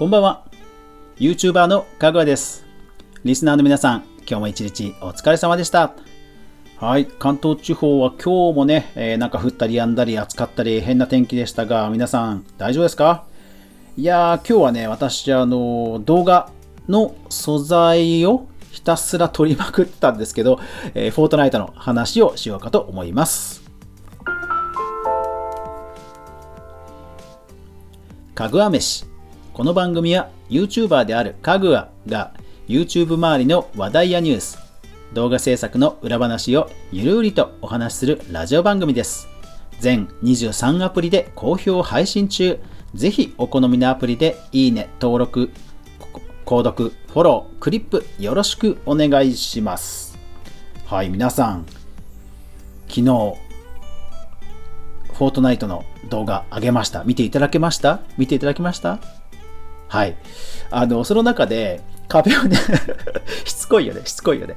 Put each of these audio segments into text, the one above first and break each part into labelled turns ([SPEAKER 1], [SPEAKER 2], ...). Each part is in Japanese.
[SPEAKER 1] こんばんは。YouTuber のかぐわです。リスナーの皆さん、今日も一日お疲れ様でした。はい、関東地方は今日もね、えー、なんか降ったりやんだり暑かったり変な天気でしたが、皆さん大丈夫ですか？いやー、今日はね、私、あの、動画の素材をひたすら撮りまくったんですけど、えー、フォートナイトの話をしようかと思います。かぐわ飯。この番組は YouTuber であるかぐわが YouTube 周りの話題やニュース、動画制作の裏話をゆるりとお話しするラジオ番組です。全23アプリで好評配信中。ぜひお好みのアプリでいいね、登録、購読、フォロー、クリップよろしくお願いします。はい、皆さん、昨日、フォートナイトの動画上げました。見ていただけました？見ていただきました？はい。あの、その中で、壁をね しつこいよね、しつこいよね。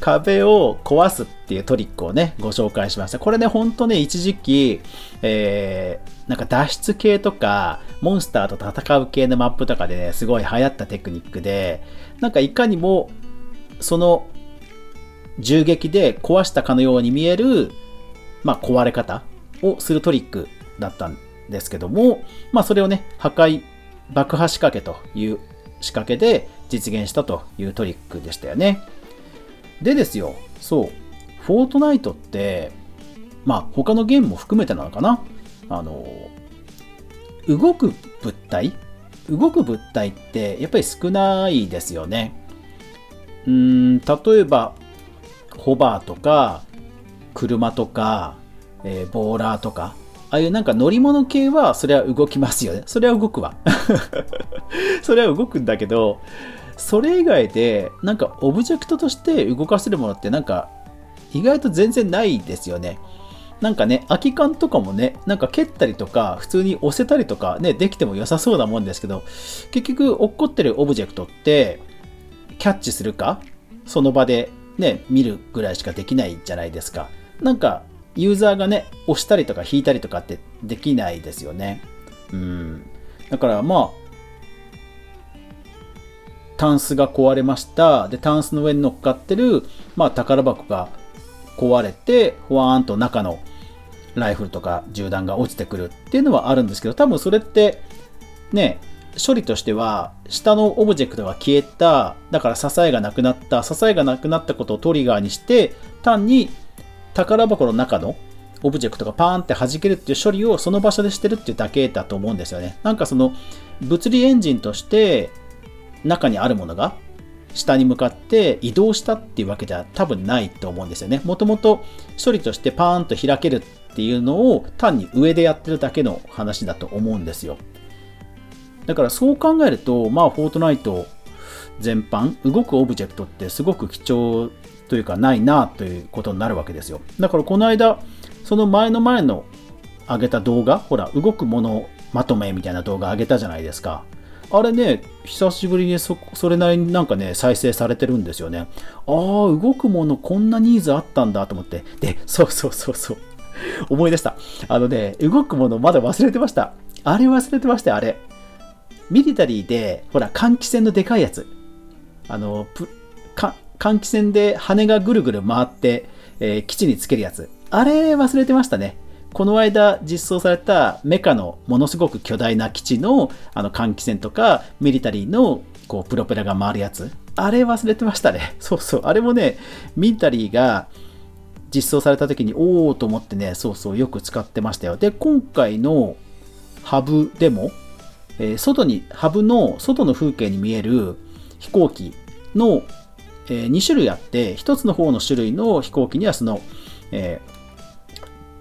[SPEAKER 1] 壁を壊すっていうトリックをね、ご紹介しました。これね、ほんとね、一時期、えー、なんか脱出系とか、モンスターと戦う系のマップとかでね、すごい流行ったテクニックで、なんかいかにも、その、銃撃で壊したかのように見える、まあ、壊れ方をするトリックだったんですけども、まあそれをね、破壊、爆破仕掛けという仕掛けで実現したというトリックでしたよね。でですよ、そう、フォートナイトって、まあ他のゲームも含めてなのかなあの、動く物体？動く物体ってやっぱり少ないですよね。うん、例えば、ホバーとか、車とか、えー、ボーラーとか、ああいうなんか乗り物系はそれは動きますよね。それは動くわ。それは動くんだけど、それ以外でなんかオブジェクトとして動かせるものってなんか意外と全然ないですよね。なんかね、空き缶とかもね、なんか蹴ったりとか、普通に押せたりとかね、できても良さそうなもんですけど、結局落っこってるオブジェクトって、キャッチするか、その場でね、見るぐらいしかできないじゃないですか。なんか、ユーザーがね、押したりとか引いたりとかってできないですよね。うん。だからまあ、タンスが壊れました。で、タンスの上に乗っかってる、まあ、宝箱が壊れて、ほわーんと中のライフルとか銃弾が落ちてくるっていうのはあるんですけど、多分それって、ね、処理としては、下のオブジェクトが消えた、だから支えがなくなった、支えがなくなったことをトリガーにして、単に宝箱の中のオブジェクトがパーンって弾けるっていう処理をその場所でしてるっていうだけだと思うんですよね。なんかその物理エンジンとして中にあるものが下に向かって移動したっていうわけでは多分ないと思うんですよね。もともと処理としてパーンと開けるっていうのを単に上でやってるだけの話だと思うんですよ。だからそう考えると、まあ、フォートナイト全般、動くオブジェクトってすごく貴重というかないなということになるわけですよ。だからこの間、その前の前の上げた動画、ほら、動くものまとめみたいな動画上げたじゃないですか。あれね、久しぶりにそれなりになんかね、再生されてるんですよね。ああ、動くものこんなニーズあったんだと思って。で、そうそうそうそう。思い出した。あのね、動くものまだ忘れてました。あれ忘れてました、あれ。ミリタリーで、ほら、換気扇のでかいやつ。あの、換気扇で羽がぐるぐる回って、えー、基地につけるやつ。あれ忘れてましたね。この間実装されたメカのものすごく巨大な基地のあの換気扇とかミリタリーのこうプロペラが回るやつ。あれ忘れてましたね。そうそう。あれもね、ミリタリーが実装された時におおと思ってね、そうそうよく使ってましたよ。で、今回のハブでも、えー、外に、ハブの外の風景に見える飛行機のえー、2種類あって、1つの方の種類の飛行機にはその、え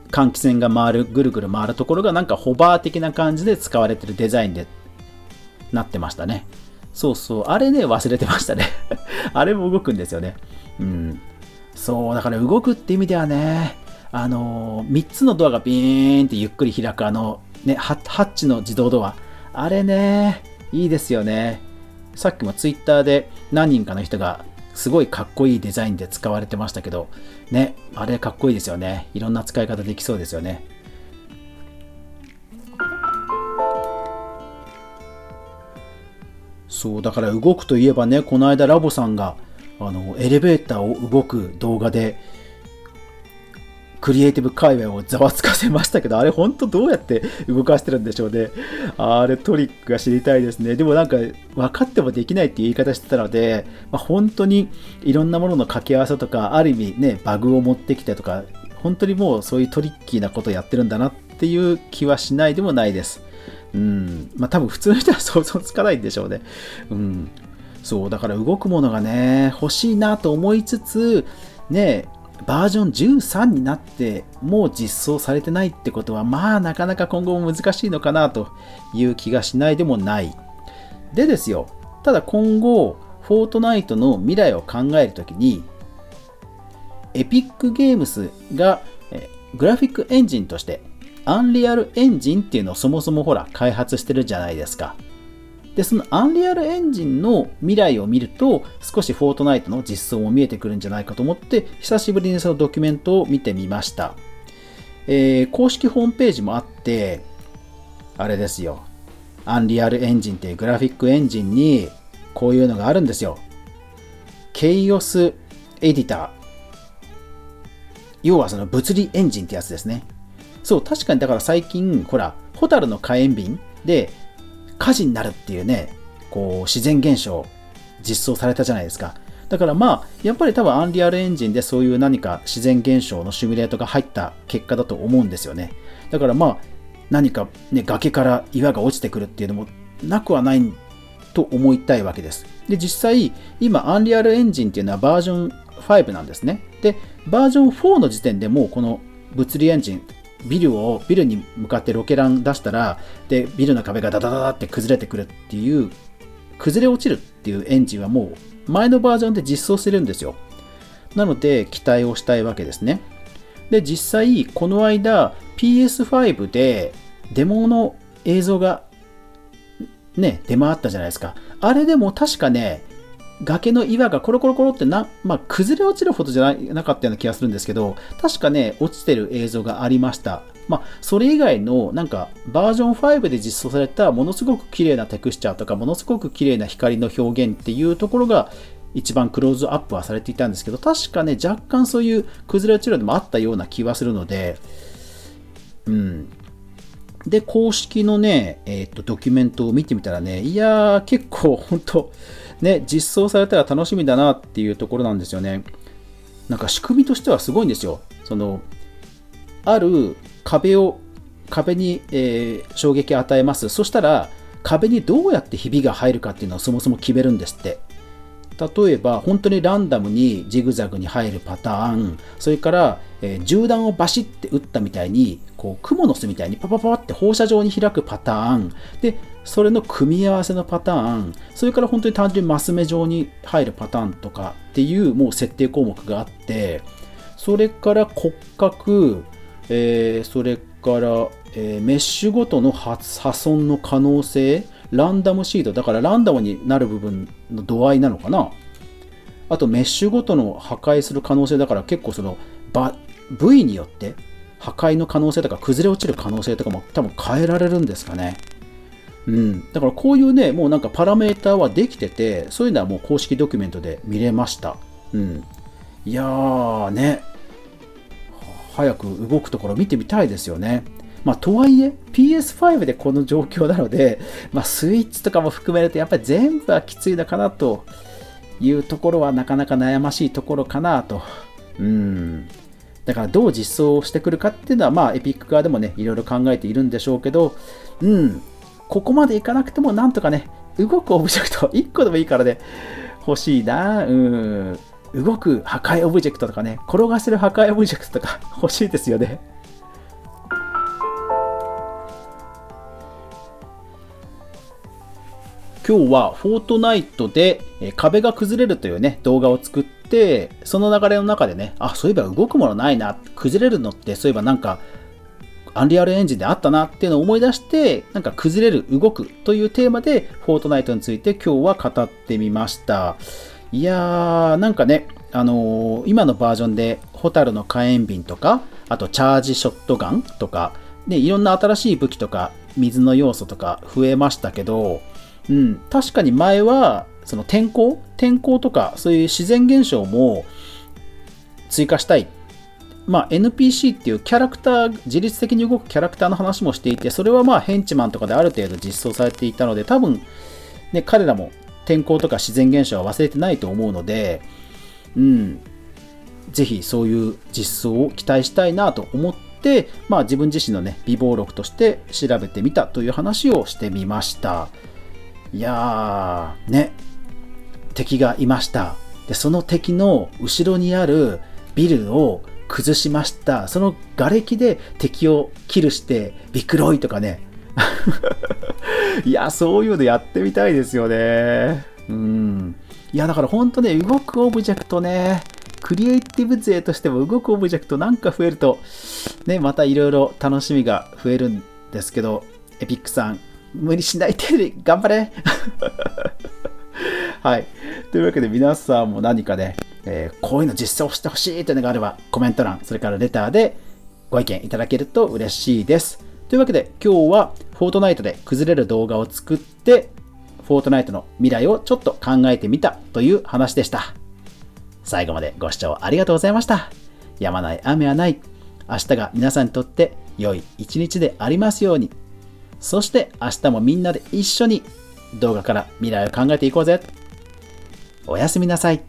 [SPEAKER 1] ー、換気扇が回る、ぐるぐる回るところがなんかホバー的な感じで使われてるデザインでなってましたね。そうそう。あれね、忘れてましたね。あれも動くんですよね。うん。そう、だから動くって意味ではね、あのー、3つのドアがビーンってゆっくり開くあの、ね、ハッチの自動ドア。あれね、いいですよね。さっきもツイッターで何人かの人がすごいかっこいいデザインで使われてましたけど、ね、あれかっこいいですよね。いろんな使い方できそうですよね。そう、だから動くといえばね、この間ラボさんが、あの、エレベーターを動く動画で、クリエイティブ界隈をざわつかせましたけど、あれ本当どうやって動かしてるんでしょうね。あれトリックが知りたいですね。でもなんか分かってもできないっていう言い方してたので、まあ、本当にいろんなものの掛け合わせとか、ある意味ね、バグを持ってきてとか、本当にもうそういうトリッキーなことやってるんだなっていう気はしないでもないです。うん。まあ多分普通の人は想像つかないんでしょうね。うん。そう、だから動くものがね、欲しいなと思いつつ、ね、バージョン13になってもう実装されてないってことはまあなかなか今後も難しいのかなという気がしないでもない。でですよただ今後フォートナイトの未来を考えるときにエピックゲームスがグラフィックエンジンとしてアンリアルエンジンっていうのをそもそもほら開発してるじゃないですか。で、そのアンリアルエンジンの未来を見ると、少しフォートナイトの実装も見えてくるんじゃないかと思って、久しぶりにそのドキュメントを見てみました。えー、公式ホームページもあって、あれですよ。アンリアルエンジンっていうグラフィックエンジンに、こういうのがあるんですよ。ケイオスエディター。要はその物理エンジンってやつですね。そう、確かにだから最近、ほら、ホタルの火炎瓶で、火事になるっていうね、こう自然現象実装されたじゃないですか。だからまあ、やっぱり多分アンリアルエンジンでそういう何か自然現象のシミュレートが入った結果だと思うんですよね。だからまあ、何かね、崖から岩が落ちてくるっていうのもなくはないと思いたいわけです。で、実際、今、アンリアルエンジンっていうのはバージョン5なんですね。で、バージョン4の時点でもうこの物理エンジン、ビルを、ビルに向かってロケラン出したら、で、ビルの壁がダダダダって崩れてくるっていう、崩れ落ちるっていうエンジンはもう前のバージョンで実装してるんですよ。なので、期待をしたいわけですね。で、実際、この間、PS5 でデモの映像がね、出回ったじゃないですか。あれでも確かね、崖の岩がコロコロコロってな、まあ、崩れ落ちるほどじゃなかったような気がするんですけど、確かね、落ちてる映像がありました。まあ、それ以外の、なんか、バージョン5で実装されたものすごく綺麗なテクスチャーとか、ものすごく綺麗な光の表現っていうところが、一番クローズアップはされていたんですけど、確かね、若干そういう崩れ落ちるのもあったような気はするので、うん。で、公式のね、えっ、と、ドキュメントを見てみたらね、いやー、結構、本当ね、実装されたら楽しみだなっていうところなんですよね。なんか仕組みとしてはすごいんですよ。その、ある壁を、壁に、えー、衝撃を与えます。そしたら、壁にどうやってひびが入るかっていうのをそもそも決めるんですって。例えば本当にランダムにジグザグに入るパターンそれから、えー、銃弾をバシッて撃ったみたいにこうクモの巣みたいにパパパって放射状に開くパターン。でそれの組み合わせのパターン。それから本当に単純にマス目状に入るパターンとかっていうもう設定項目があってそれから骨格、えー、それから、えー、メッシュごとの破損の可能性。ランダムシード、だからランダムになる部分の度合いなのかな？あとメッシュごとの破壊する可能性だから結構その部位によって破壊の可能性とか崩れ落ちる可能性とかも多分変えられるんですかね。うん。だからこういうね、もうなんかパラメーターはできてて、そういうのはもう公式ドキュメントで見れました。うん。いやーね、早く動くところ見てみたいですよね。まあ、とはいえ、PS5 でこの状況なので、まあ、スイッチとかも含めると、やっぱり全部はきついのかなというところは、なかなか悩ましいところかなと。うん。だから、どう実装してくるかっていうのは、まあ、エピック側でもね、いろいろ考えているんでしょうけど、うん。ここまでいかなくても、なんとかね、動くオブジェクト、1個でもいいからね、欲しいな。うん。動く破壊オブジェクトとかね、転がせる破壊オブジェクトとか欲しいですよね。今日はフォートナイトで壁が崩れるというね、動画を作って、その流れの中でね、あ、そういえば動くものないな、崩れるのってそういえばなんか、アンリアルエンジンであったなっていうのを思い出して、なんか崩れる、動くというテーマで、フォートナイトについて今日は語ってみました。いやー、なんかね、あのー、今のバージョンで、ホタルの火炎瓶とか、あとチャージショットガンとか、ね、いろんな新しい武器とか、水の要素とか増えましたけど、うん、確かに前は、その天候？天候とか、そういう自然現象も追加したい。まあ、NPC っていうキャラクター、自律的に動くキャラクターの話もしていて、それはまあヘンチマンとかである程度実装されていたので、多分、ね、彼らも天候とか自然現象は忘れてないと思うので、うん、ぜひそういう実装を期待したいなと思って、まあ自分自身のね、微暴録として調べてみたという話をしてみました。いやー、ね、敵がいました。で、その敵の後ろにあるビルを崩しました。その瓦礫で敵をキルして、ビクロイとかね。いや、そういうのやってみたいですよね。うん。いや、だから本当ね、動くオブジェクトね、クリエイティブ勢としても動くオブジェクトなんか増えると、ね、またいろいろ楽しみが増えるんですけど、エピックさん、無理しない程度に頑張れ はい。というわけで皆さんも何かね、えー、こういうの実装してほしいというのがあれば、コメント欄、それからレターでご意見いただけると嬉しいです。というわけで今日はフォートナイトで崩れる動画を作って、フォートナイトの未来をちょっと考えてみたという話でした。最後までご視聴ありがとうございました。やまない雨はない。明日が皆さんにとって良い一日でありますように。そして明日もみんなで一緒に動画から未来を考えていこうぜ。おやすみなさい。